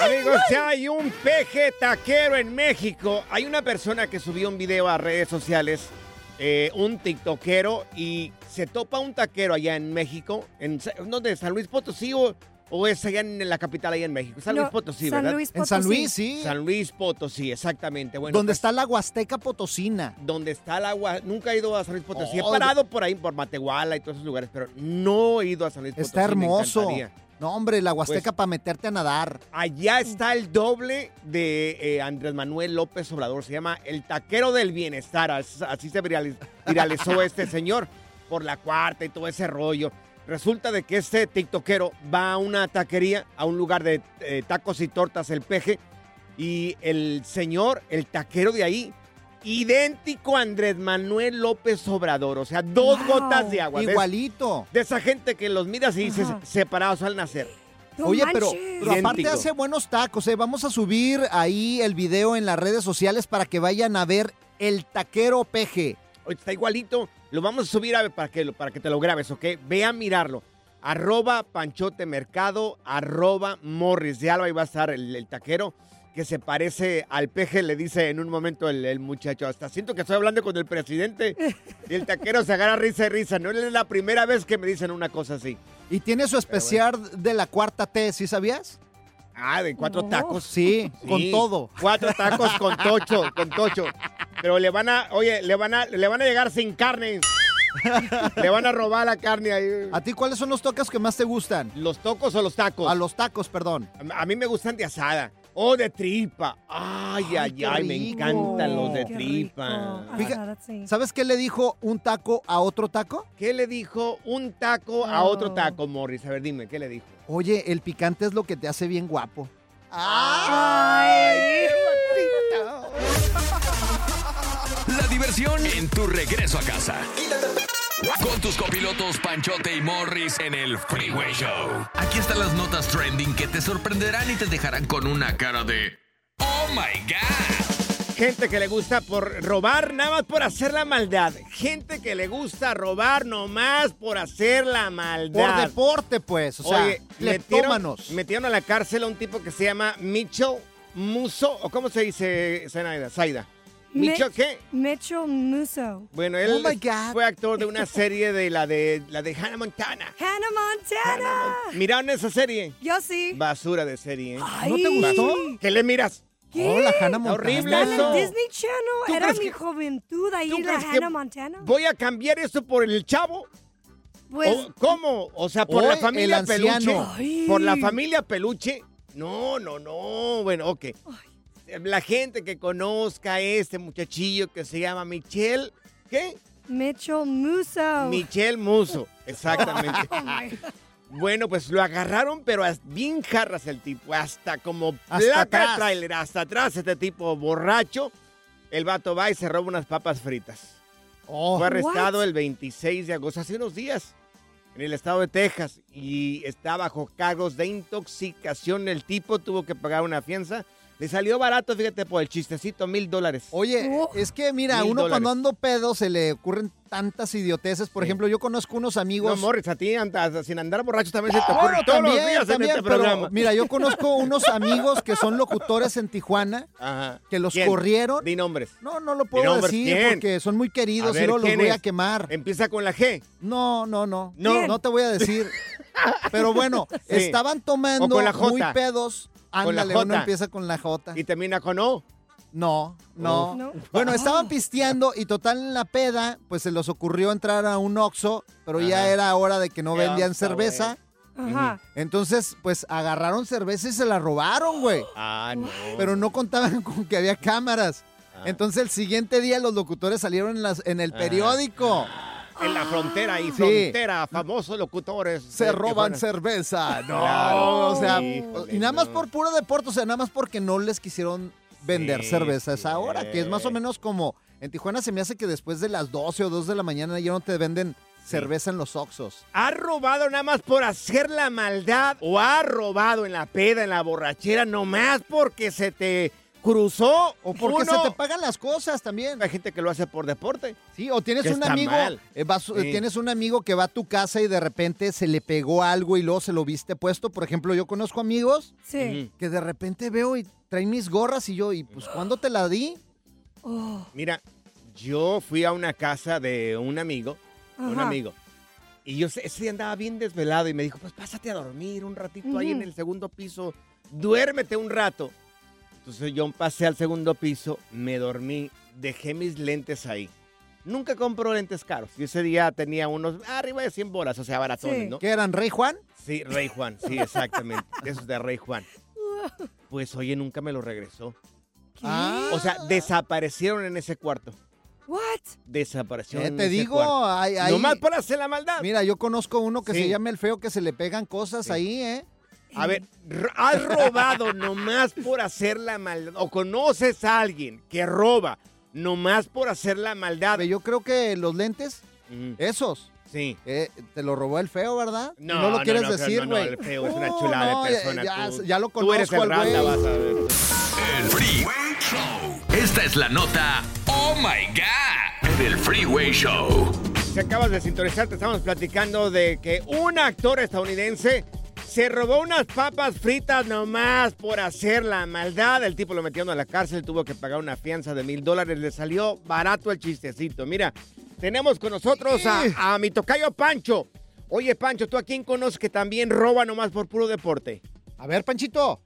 Amigos, ya hay un peje taquero en México. Hay una persona que subió un video a redes sociales, eh, un tiktokero, y se topa un taquero allá en México. En, ¿Dónde? ¿San Luis Potosí o, o es allá en la capital, allá en México? San Luis Potosí, San ¿verdad? Luis En San Potosí. Luis, sí. San Luis Potosí, exactamente. Bueno, donde pues, está la Huasteca Potosina. donde está el agua. Nunca he ido a San Luis Potosí. Oh, he parado por ahí, por Matehuala y todos esos lugares, pero no he ido a San Luis Potosí. Está hermoso. No, hombre, la Huasteca Pues- para meterte a nadar. Allá está el doble de eh, Andrés Manuel López Obrador. Se llama el taquero del bienestar. As- Así se viraliz- viralizó este señor por la cuarta y todo ese rollo. Resulta de que este tiktokero va a una taquería, a un lugar de eh, tacos y tortas, el peje, y el señor, el taquero de ahí, idéntico a Andrés Manuel López Obrador. O sea, dos Wow. gotas de agua. Igualito. De, esa gente que los miras y dices Ajá. separados al nacer. No Oye, pero, aparte hace buenos tacos, ¿eh? Vamos a subir ahí el video en las redes sociales para que vayan a ver el taquero peje. Está igualito. Lo vamos a subir a ver para que, para que te lo grabes, ¿ok? Ve a mirarlo. Arroba Panchote Mercado, arroba Morris de Alba. Ahí va a estar el, el taquero que se parece al peje, le dice en un momento el, el muchacho. Hasta siento que estoy hablando con el presidente. Y el taquero se agarra risa y risa. No es la primera vez que me dicen una cosa así. Y tiene su especial de la cuarta T, ¿sí sabías? Ah, de cuatro No. tacos. Sí, con Sí, todo. Cuatro tacos con tocho, con tocho. Pero le van a, oye, le van a, le van a llegar sin carne. le van a robar la carne ahí. ¿A ti cuáles son los tacos que más te gustan? ¿Los tocos o los tacos? A los tacos, perdón. A, a mí me gustan de asada. O de tripa. Ay, Ay, ay, me encantan los de Qué tripa. rico. Fija- Ah, sí. ¿Sabes qué le dijo un taco a otro taco? ¿Qué le dijo un taco a Oh. otro taco, Morris? A ver, dime, ¿qué le dijo? Oye, el picante es lo que te hace bien guapo. Ay. Diversión en tu regreso a casa. Con tus copilotos Panchote y Morris en el Freeway Show. Aquí están las notas trending que te sorprenderán y te dejarán con una cara de ¡Oh my God! Gente que le gusta por robar nada más por hacer la maldad. Gente que le gusta robar nomás por hacer la Por maldad. deporte, pues. O sea, Oye, metieron, metieron a la cárcel a un tipo que se llama Mitchell Muso, o cómo se dice, Zenaida, Zaida. ¿Mitchell Mitch- qué? Mitchell Musso. Bueno, él Oh my God. fue actor de una serie de la de la de Hannah Montana. Hannah Montana. ¿Miraron esa serie? Yo sí. Basura de serie. ¿eh? Ay. ¿No te gustó? ¿Qué le miras? ¿Qué? Oh, la Hannah Montana. horrible en eso. el Disney Channel. ¿Tú Era mi que- juventud ahí, ¿Tú la Hannah Montana. ¿Voy a cambiar eso por el chavo? Pues, ¿O ¿Cómo? O sea, por la familia peluche. Ay. Por la familia peluche. No, no, no. Bueno, ok. La gente que conozca a este muchachillo que se llama Michelle. ¿Qué? Mitchell Musso. Michelle Muso. Exactamente. Oh. Bueno, pues lo agarraron, pero bien jarras el tipo, hasta como Hasta placa atrás. de tráiler, hasta atrás este tipo borracho. El vato va y se roba unas papas fritas. Oh, Fue arrestado What? el 26 de agosto, hace unos días, en el estado de Texas, y está bajo cargos de intoxicación. El tipo tuvo que pagar una fianza. Le salió barato, fíjate, por el chistecito, mil dólares. Oye, Oh. es que mira, uno cuando ando pedo se le ocurren tantas idioteces. Por Sí. ejemplo, yo conozco unos No, amigos. Morris, a ti andas, sin andar borracho también se te ocurre Bueno, todos también, los días también, en este pero programa. mira, yo conozco unos amigos que son locutores en Tijuana Ajá. que los ¿Quién? corrieron. Di nombres. No, no lo puedo nombres, decir ¿quién? porque son muy queridos ver, y luego los ¿quién voy a quemar. Empieza con la G. No, no, no. No. No te voy a decir. Pero bueno, Sí. estaban tomando muy pedos. Con la Ándale, uno empieza con la J. Y termina con O. No, no. No. Bueno, estaban pisteando y total en la peda, pues se les ocurrió entrar a un Oxxo, pero ya era hora de que no Qué vendían cerveza. Ajá. Entonces, pues agarraron cerveza y se la robaron, güey. Ah, no. Pero no contaban con que había cámaras. Ah. Entonces el siguiente día los locutores salieron en, las, en el Ah. En la frontera y Sí. frontera, famosos locutores. Se roban cerveza. No, Claro. o sea, Híjole, y nada más no. por puro deporte, o sea, nada más porque no les quisieron vender Sí, cerveza a sí. esa hora, que es más o menos como en Tijuana se me hace que después de las 12 o 2 de la mañana ya no te venden cerveza en los Oxxos. ¿Ha robado nada más por hacer la maldad o ha robado en la peda, en la borrachera, nomás porque se te cruzó? O porque uno? se te pagan las cosas también. Hay gente que lo hace por deporte. Sí, o tienes un amigo, eh, vas- Sí. tienes un amigo que va a tu casa y de repente se le pegó algo y luego se lo viste puesto. Por ejemplo, yo conozco amigos Sí. que de repente veo y traen mis gorras y yo, ¿y pues cuándo te la di? Oh, Mira, yo fui a una casa de un amigo, un amigo, y yo sé- ese día andaba bien desvelado y me dijo, pues pásate a dormir un ratito ahí en el segundo piso, duérmete un rato. Entonces yo pasé al segundo piso, me dormí, dejé mis lentes ahí. Nunca compro lentes caros. Y ese día tenía unos arriba de 100 bolas, o sea, baratones, Sí. ¿no? ¿Qué eran, Rey Juan? Sí, Rey Juan, sí, exactamente. Esos de Rey Juan. Pues oye, nunca me lo regresó. ¿Qué? O sea, desaparecieron en ese cuarto. What? Desaparecieron Eh, en te ese digo, cuarto. hay, hay- Nomás por hacer la maldad. Mira, yo conozco uno que Sí. se llama el feo que se le pegan cosas Sí. ahí, ¿eh? A ver, has robado nomás por hacer la maldad. O conoces a alguien que roba nomás por hacer la maldad. Yo creo que los lentes, Mm, esos, sí. eh, te lo robó el feo, ¿verdad? Y No, lo quieres no, no, decir, no, no, güey. el feo es una No, chulada no, de ya- persona. Ya, tú. ya lo Tú eres conozco el rata, güey. vas a ver. El Freeway Show. Esta es la nota Oh My God del Freeway Show. Si acabas de sintonizar, te estamos platicando de que un actor estadounidense se robó unas papas fritas nomás por hacer la maldad. El tipo lo metieron a la cárcel, tuvo que pagar una fianza de mil dólares. Le salió barato el chistecito. Mira, tenemos con nosotros a, a mi tocayo Pancho. Oye, Pancho, ¿tú a quién conoces que también roba nomás por puro deporte? A ver, Panchito.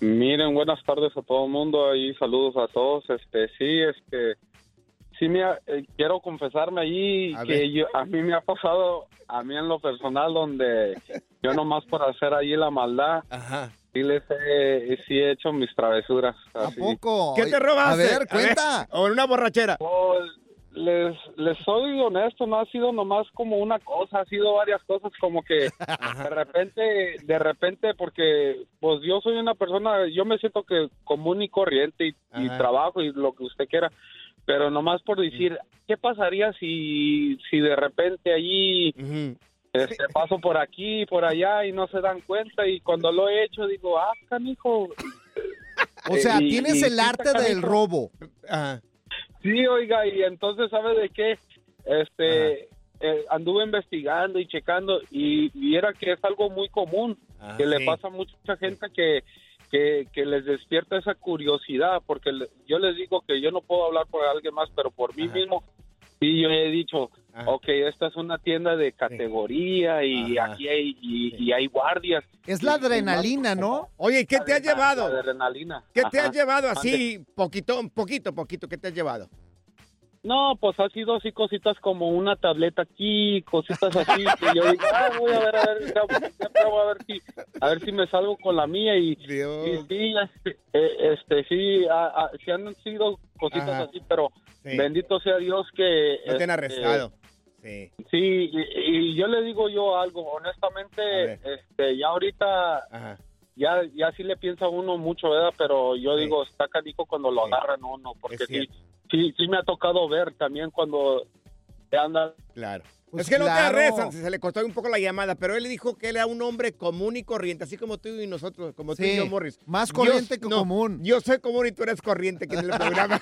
Miren, buenas tardes a todo el mundo y saludos a todos. Este, sí, este, sí me ha- eh, quiero confesarme allí A que ver. yo, a mí me ha pasado, a mí en lo personal, donde yo nomás por hacer allí la maldad, Ajá. sí les he, sí he hecho mis travesuras. ¿A así. poco? ¿Qué te robaste? A ver, cuenta. O en una borrachera. Les, les soy honesto, no ha sido nomás como una cosa, ha sido varias cosas como que de repente, de repente, porque pues yo soy una persona, yo me siento que común y corriente y, trabajo y lo que usted quiera, pero nomás por decir, ¿qué pasaría si, si de repente allí Ujú. este, paso por aquí, por allá y no se dan cuenta y cuando lo he hecho digo, ah, canijo. O sea, Y- tienes y el arte del robo. Ajá. Sí, oiga, y entonces, ¿sabe de qué? Este, eh, anduve investigando y checando y viera que es algo muy común, Ajá, que le pasa a mucha gente que, que, que les despierta esa curiosidad, porque le- yo les digo que yo no puedo hablar por alguien más, pero por mí Ajá. mismo, sí, yo he dicho, Ajá. ok, esta es una tienda de categoría y Ajá. aquí hay, y, hay guardias. Es la adrenalina, ¿no? Oye, ¿y ¿qué te la- llevado? la adrenalina. ¿Qué te has llevado así? Poquito, poquito, poquito. ¿Qué te has llevado? No, pues ha sido así cositas como una tableta aquí, cositas así que yo digo, ah, voy a ver, a ver, ya, ya a ver si, a ver si me salgo con la mía y, y sí, este, eh, este, sí, ah, ah, sí han sido cositas Ajá. así, pero Sí. bendito sea Dios que No te han arrestado. Sí. Sí, y, y yo le digo yo algo, A honestamente, este, ya ahorita Ajá. ya, ya sí le piensa uno mucho, ¿verdad? Pero yo Sí. digo, está canijo cuando lo Sí. agarran uno, porque sí. Sí, sí me ha tocado ver también cuando te andan Claro. Pues es que no te arrestan, se le costó un poco la llamada, pero él dijo que él era un hombre común y corriente, así como tú y nosotros, como tú y Sí, yo, Morris. más Yo- corriente que no, común. Yo soy común y tú eres corriente aquí en el programa.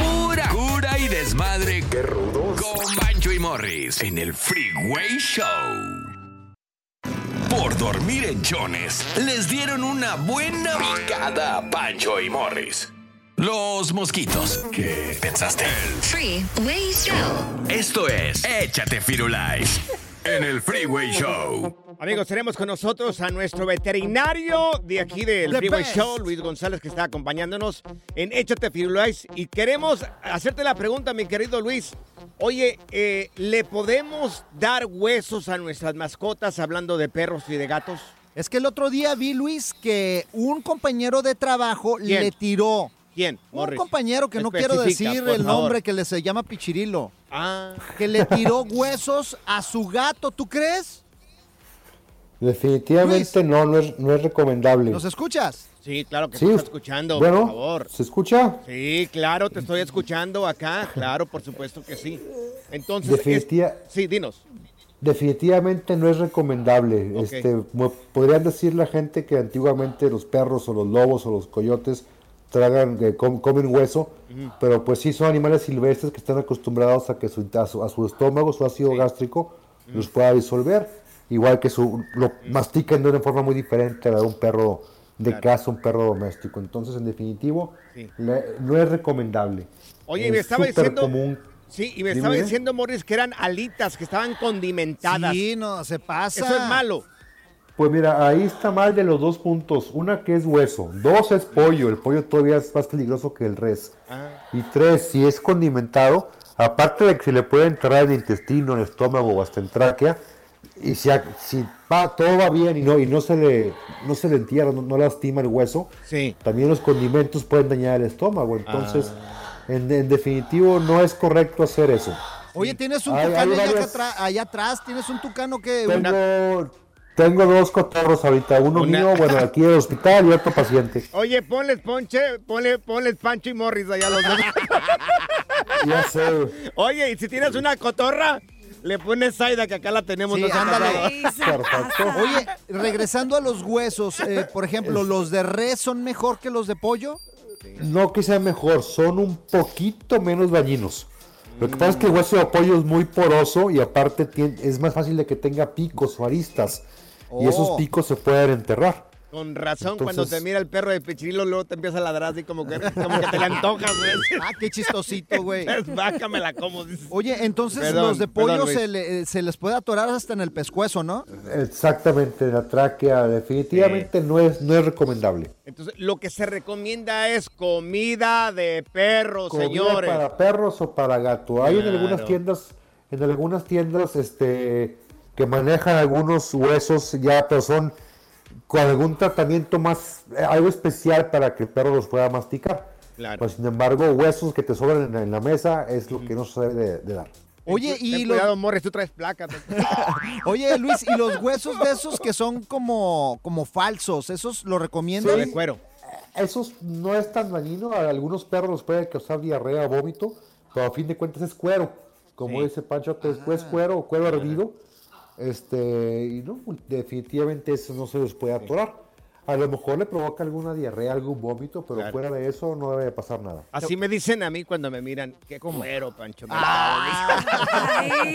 Pura cura y desmadre. ¡Qué rudos! Con Bancho y Morris en el Freeway Show. Por dormir en chones, les dieron una buena picada a Pancho y Morris. Los mosquitos. ¿Qué pensaste? Freeway Show. Esto es Échate Firulais en el Freeway Show. Amigos, tenemos con nosotros a nuestro veterinario de aquí del The Freeway best. Show, Luis González, que está acompañándonos en Échate Firulais. Y queremos hacerte la pregunta, mi querido Luis. Oye, eh, ¿le podemos dar huesos a nuestras mascotas hablando de perros y de gatos? Es que el otro día vi, Luis, que un compañero de trabajo ¿Quién? le tiró. ¿Quién? Un Morris? compañero que no quiero decir el favor. nombre, que le se llama Pichirilo, Ah, que le tiró huesos a su gato, ¿tú crees? Definitivamente no, no es, no es recomendable. ¿Nos escuchas? Sí, claro que Sí, te estoy us- escuchando, bueno, por favor. ¿se escucha? Sí, claro, te estoy escuchando acá. Claro, por supuesto que sí. Entonces, es- sí, dinos. Definitivamente no es recomendable. Este, podrían decir la gente que antiguamente los perros o los lobos o los coyotes tragan, que com- comen hueso, pero pues sí son animales silvestres que están acostumbrados a que su, a su, a su estómago, su ácido gástrico, los pueda disolver. Igual que su, lo mastican de una forma muy diferente a la de un perro de Claro. casa, un perro doméstico. Entonces, en definitivo, Sí. le- no es recomendable. Oye, y Es me estaba diciendo. común. Sí, y me Dime, estaba diciendo, Morris, que eran alitas, que estaban condimentadas. Sí, no, se pasa. Eso es malo. Pues mira, ahí está mal de los dos puntos. Una que es hueso, dos es pollo, el pollo todavía es más peligroso que el res. Ah. Y tres, si es condimentado, aparte de que se le puede entrar en el intestino, en el estómago o hasta en tráquea, y si, si va, todo va bien y no, y no se le, no se le entierra, no, no lastima el hueso, Sí. también los condimentos pueden dañar el estómago. Entonces, Ah. en, en definitivo, no es correcto hacer eso. Oye, tienes un Hay- tucano allá, varias- allá atrás, tienes un tucano que... Tengo, tengo dos cotorros ahorita, uno Una- mío, bueno, aquí en el hospital y otro paciente. Oye, ponles ponche, ponle, ponles Pancho y Morris allá los dos. Ya sé. Oye, y si tienes una cotorra, le pones Zaida, que acá la tenemos. Sí, ándale. Perfecto. Oye, regresando a los huesos, eh, por ejemplo, ¿los de res son mejor que los de pollo? No que sea mejor, son un poquito menos dañinos. Lo que pasa es que el hueso de pollo es muy poroso y aparte es más fácil de que tenga picos o aristas. Y esos Oh. picos se pueden enterrar. Con razón, cuando te mira el perro de Pichirilo, luego te empieza a ladrar así como que, como que te le antojas, güey. Ah, qué chistosito, güey. Bájamela como dices. Oye, entonces Perdón, los de pollo Luis. se, le- eh, se les puede atorar hasta en el pescuezo, ¿no? Exactamente, la tráquea definitivamente no, es, no es recomendable. Entonces, lo que se recomienda es comida de perro, Comida señores. para perros o para gato. Hay en algunas tiendas, en algunas tiendas, este, que manejan algunos huesos ya, pero son con algún tratamiento más, eh, algo especial para que el perro los pueda masticar. Claro. Pues sin embargo, huesos que te sobran en, la- en la mesa es lo que no se debe de, de dar. Oye, Ten y los, cuidado, Morris, tú traes placa. oye, Luis, y los huesos de esos que son como, como falsos, ¿esos lo recomiendan? de cuero. Esos no es tan dañino, a algunos perros les puede causar diarrea o vómito, pero a fin de cuentas es cuero. Como Sí. dice Pancho, después cuero o cuero hervido. Este, y no, definitivamente eso no se les puede atorar. A lo mejor le provoca alguna diarrea, algún vómito, pero Claro. fuera de eso no debe pasar nada. Así me dicen a mí cuando me miran. Qué cuero, Pancho. Ay,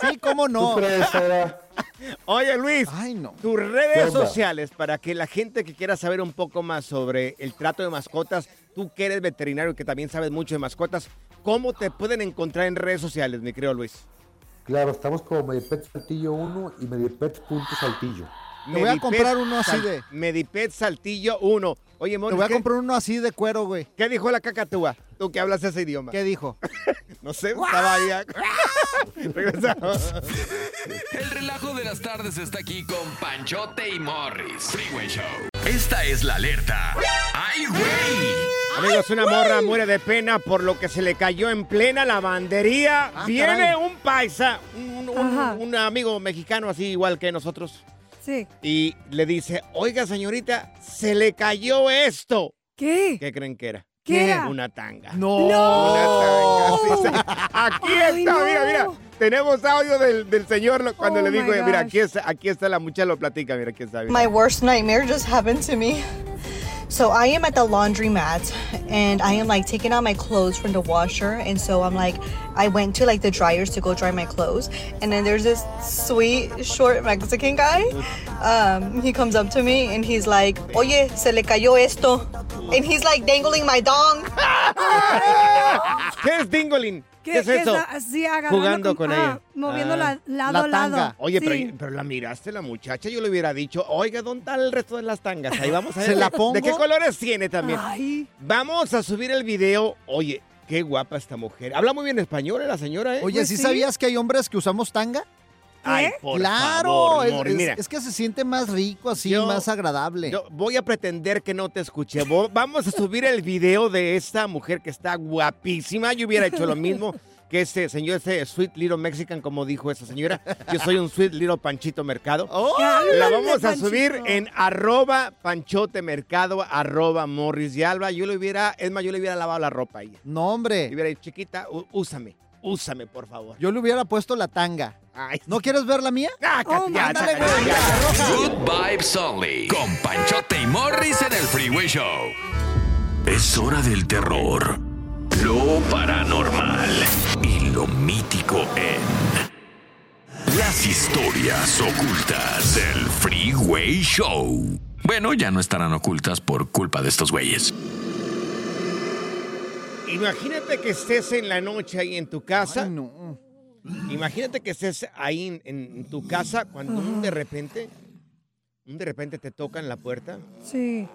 Sí, cómo ¿Tú no. crees, Sara? Oye, Luis, Ay, no. tus ¿Qué redes sociales para que la gente que quiera saber un poco más sobre el trato de mascotas, tú que eres veterinario y que también sabes mucho de mascotas, ¿cómo te pueden encontrar en redes sociales, mi querido Luis? Claro, estamos como Medipet Saltillo 1 y Medipet.saltillo. Te voy a Medipet comprar uno así de- Medipet Saltillo 1. Oye, Te Morris, voy a ¿qué, comprar uno así de cuero, güey. qué dijo la cacatúa? Tú que hablas ese idioma. ¿Qué dijo? No sé, estaba ahí. Regresamos. El relajo de las tardes está aquí con Panchote y Morris. Freeway Show. Esta es la alerta. ¡Ay, güey! Amigos, una morra muere de pena por lo que se le cayó en plena lavandería. Ah, Viene caray. un paisa, un, un- Ajá. un amigo mexicano así igual que nosotros, sí. y le dice, oiga señorita, se le cayó esto. ¿Qué? ¿Qué creen que era? ¿Qué era? Una tanga. No. Una tanga. sí, sí. Aquí Ay, está, no. mira, mira. Tenemos audio del, del señor cuando Oh, le my digo, mira, aquí está, aquí está la muchacha, lo platica, mira, aquí está. mira. My worst nightmare just happened to me. So I am at the laundromat and I am like taking out my clothes from the washer and so I'm like I went to like the dryers to go dry my clothes and then there's this sweet short Mexican guy. Um, he comes up to me and he's like, "Oye, se le cayó esto." And he's like dangling my dong. ¿Qué es Dingolin? ¿Qué, ¿Qué, es eso? así Jugando con ah, ella. Moviendo Ah. la, lado La a lado. tanga. Oye, Sí. pero, pero la miraste la muchacha, yo le hubiera dicho, oiga, ¿dónde está el resto de las tangas? Ahí vamos a ver. ¿Se la ¿De pongo? qué colores tiene también? Ay, Vamos a subir el video. Oye, qué guapa esta mujer. Habla muy bien español, ¿eh, la señora, ¿eh? Oye, Pues ¿sí, sí. sabías que hay hombres que usamos tanga? Ay, por claro, favor, es, Mori, es- mira. es que se siente más rico así, Yo- más agradable. Yo voy a pretender que no te escuché. Vamos a subir el video de esta mujer que está guapísima. Yo hubiera hecho lo mismo. que este señor, este Sweet Little Mexican, como dijo esa señora, yo soy un Sweet Little Panchito Mercado. La vamos a subir en arroba Panchote Mercado, arroba Morris y Alba. Yo le hubiera, es más, yo le hubiera lavado la ropa a ella. No, hombre. Le hubiera dicho, chiquita, úsame, úsame, por favor. Yo le hubiera puesto la tanga. Ay, ¿No quieres ver la mía? sácate, ya, ándale, sácate, güey, ya. la roja. Good Vibes Only. Con Panchote y Morris en el Freeway Show. Es hora del terror, lo paranormal y lo mítico en. Las historias ocultas del Freeway Show. Bueno, ya no estarán ocultas por culpa de estos güeyes. Imagínate que estés en la noche ahí en tu casa. Ay, no. Imagínate que estés ahí en, en tu casa cuando un de repente, un de repente te tocan la puerta Sí.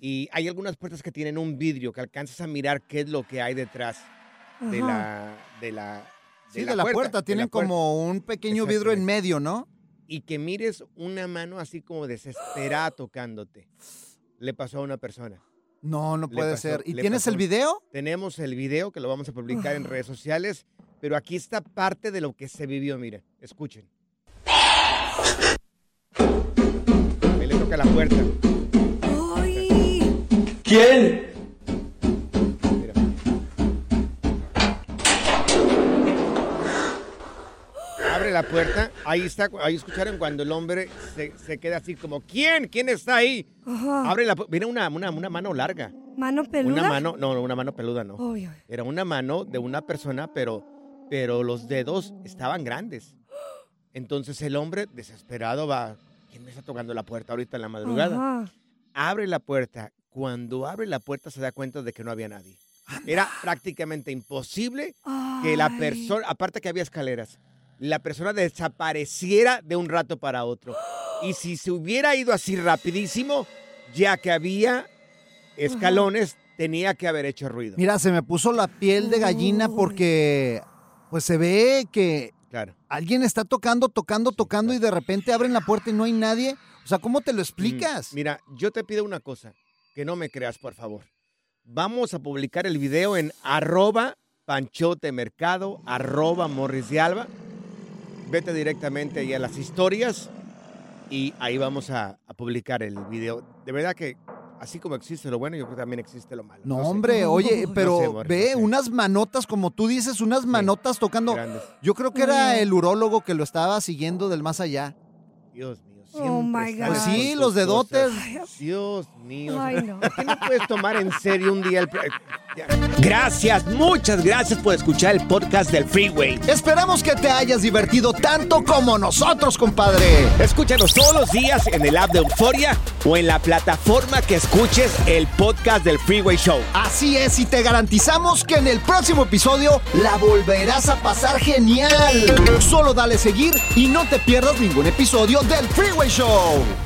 y hay algunas puertas que tienen un vidrio que alcanzas a mirar qué es lo que hay detrás de la, de la, Sí, de la puerta. de Tienen la puerta. como un pequeño vidrio en medio, ¿no? y que mires una mano así como desesperada tocándote. Le pasó a una persona. No, no puede pasó- ser. ¿Y tienes pasó- el video? Tenemos el video que lo vamos a publicar en redes sociales, pero aquí está parte de lo que se vivió, mire, escuchen. Ahí le toca la puerta. ¡Ay! Mira. La puerta, ahí está, ahí escucharon cuando el hombre se, se queda así como, ¿quién? ¿Quién está ahí? Ajá. Abre la puerta, mira una, una, una mano larga. ¿Mano peluda? Una mano, no, una mano peluda no. Ay, ay. Era una mano de una persona, pero, pero los dedos estaban grandes. Entonces el hombre, desesperado, va. ¿Quién me está tocando la puerta ahorita en la madrugada? Ajá. Abre la puerta. Cuando abre la puerta se da cuenta de que no había nadie. Era prácticamente imposible que la Ay. persona, aparte que había escaleras, la persona desapareciera de un rato para otro. Y si se hubiera ido así rapidísimo, ya que había escalones, tenía que haber hecho ruido. Mira, se me puso la piel de gallina porque pues se ve que Claro. alguien está tocando, tocando, tocando y de repente abren la puerta y no hay nadie. O sea, ¿cómo te lo explicas? Mm, Mira, yo te pido una cosa, que no me creas, por favor. Vamos a publicar el video en arroba panchotemercado, arroba morris de alba. Vete directamente ahí a las historias y ahí vamos a, a publicar el video. De verdad que así como existe lo bueno, yo creo que también existe lo malo. No, sé. hombre, oye, No pero sé, ve no sé. unas manotas, como tú dices, unas manotas tocando. Grandes. Yo creo que era el urólogo que lo estaba siguiendo del más allá. Dios mío. Siempre my sales Pues sí, los dedotes. Dios mío. Ay, no. ¿Por qué no puedes tomar en serio un día el... Gracias, muchas gracias por escuchar el podcast del Freeway. Esperamos que te hayas divertido tanto como nosotros, compadre. Escúchanos todos los días en el app de Euforia o en la plataforma que escuches el podcast del Freeway Show. Así es, y te garantizamos que en el próximo episodio la volverás a pasar genial. Solo dale seguir y no te pierdas ningún episodio del Freeway Show. Whoa!